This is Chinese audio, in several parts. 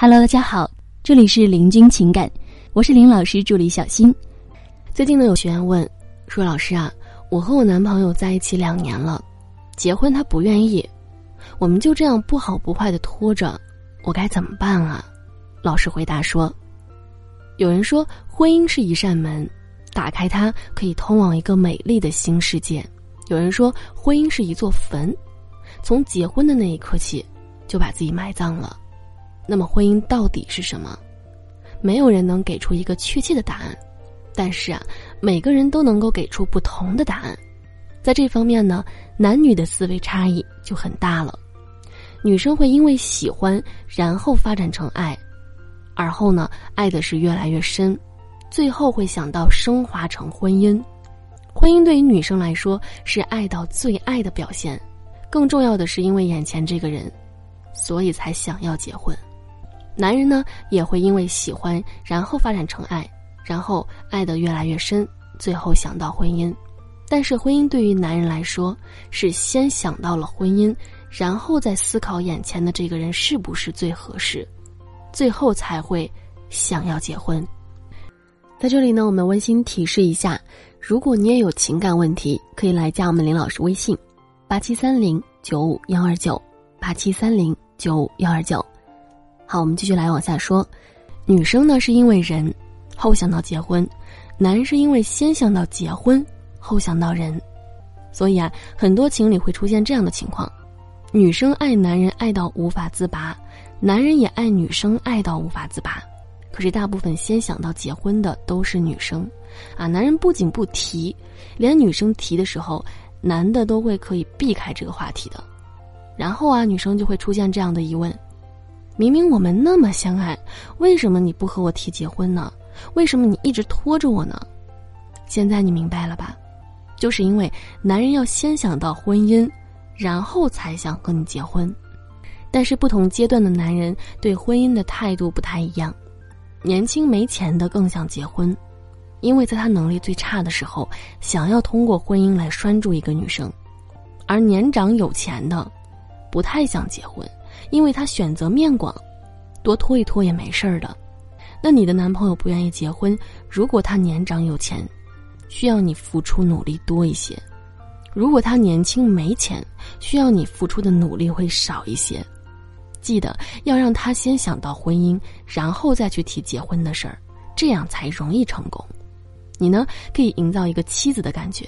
Hello，大家好，这里是林君情感，我是林老师助理小新。最近呢，有学员问说：“老师啊，我和我男朋友在一起两年了，结婚他不愿意，我们就这样不好不坏的拖着，我该怎么办啊？”老师回答说：“有人说婚姻是一扇门，打开它可以通往一个美丽的新世界；有人说婚姻是一座坟，从结婚的那一刻起，就把自己埋葬了。”那么婚姻到底是什么？没有人能给出一个确切的答案，但是啊，每个人都能够给出不同的答案。在这方面呢，男女的思维差异就很大了。女生会因为喜欢，然后发展成爱，而后呢，爱的是越来越深，最后会想到升华成婚姻。婚姻对于女生来说是爱到最爱的表现，更重要的是因为眼前这个人，所以才想要结婚。男人呢也会因为喜欢，然后发展成爱，然后爱得越来越深，最后想到婚姻。但是婚姻对于男人来说，是先想到了婚姻，然后再思考眼前的这个人是不是最合适，最后才会想要结婚。在这里呢，我们温馨提示一下：如果你也有情感问题，可以来加我们林老师微信：八七三零九五幺二九八七三零九五幺二九。好，我们继续来往下说。女生呢是因为人，后想到结婚；男人是因为先想到结婚，后想到人。所以啊，很多情侣会出现这样的情况：女生爱男人爱到无法自拔，男人也爱女生爱到无法自拔。可是大部分先想到结婚的都是女生，啊，男人不仅不提，连女生提的时候，男的都会可以避开这个话题的。然后啊，女生就会出现这样的疑问。明明我们那么相爱，为什么你不和我提结婚呢？为什么你一直拖着我呢？现在你明白了吧？就是因为男人要先想到婚姻，然后才想和你结婚。但是不同阶段的男人对婚姻的态度不太一样。年轻没钱的更想结婚，因为在他能力最差的时候，想要通过婚姻来拴住一个女生；而年长有钱的，不太想结婚。因为他选择面广，多拖一拖也没事儿的。那你的男朋友不愿意结婚，如果他年长有钱，需要你付出努力多一些；如果他年轻没钱，需要你付出的努力会少一些。记得要让他先想到婚姻，然后再去提结婚的事儿，这样才容易成功。你呢，可以营造一个妻子的感觉，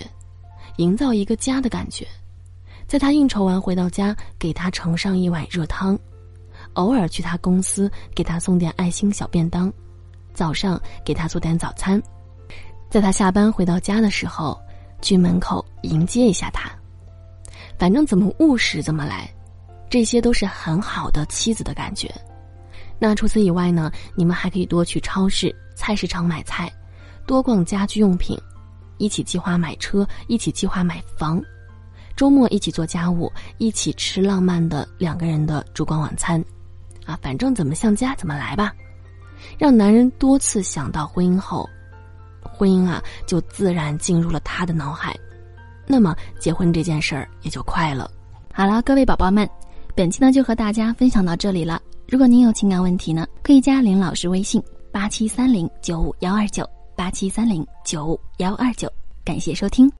营造一个家的感觉。在他应酬完回到家，给他盛上一碗热汤；偶尔去他公司给他送点爱心小便当；早上给他做点早餐；在他下班回到家的时候，去门口迎接一下他。反正怎么务实怎么来，这些都是很好的妻子的感觉。那除此以外呢？你们还可以多去超市、菜市场买菜，多逛家居用品，一起计划买车，一起计划买房。周末一起做家务，一起吃浪漫的两个人的烛光晚餐，啊，反正怎么像家怎么来吧。让男人多次想到婚姻后，婚姻啊就自然进入了他的脑海，那么结婚这件事儿也就快了。好了，各位宝宝们，本期呢就和大家分享到这里了。如果您有情感问题呢，可以加林老师微信八七三零九五幺二九八七三零九五幺二九，感谢收听。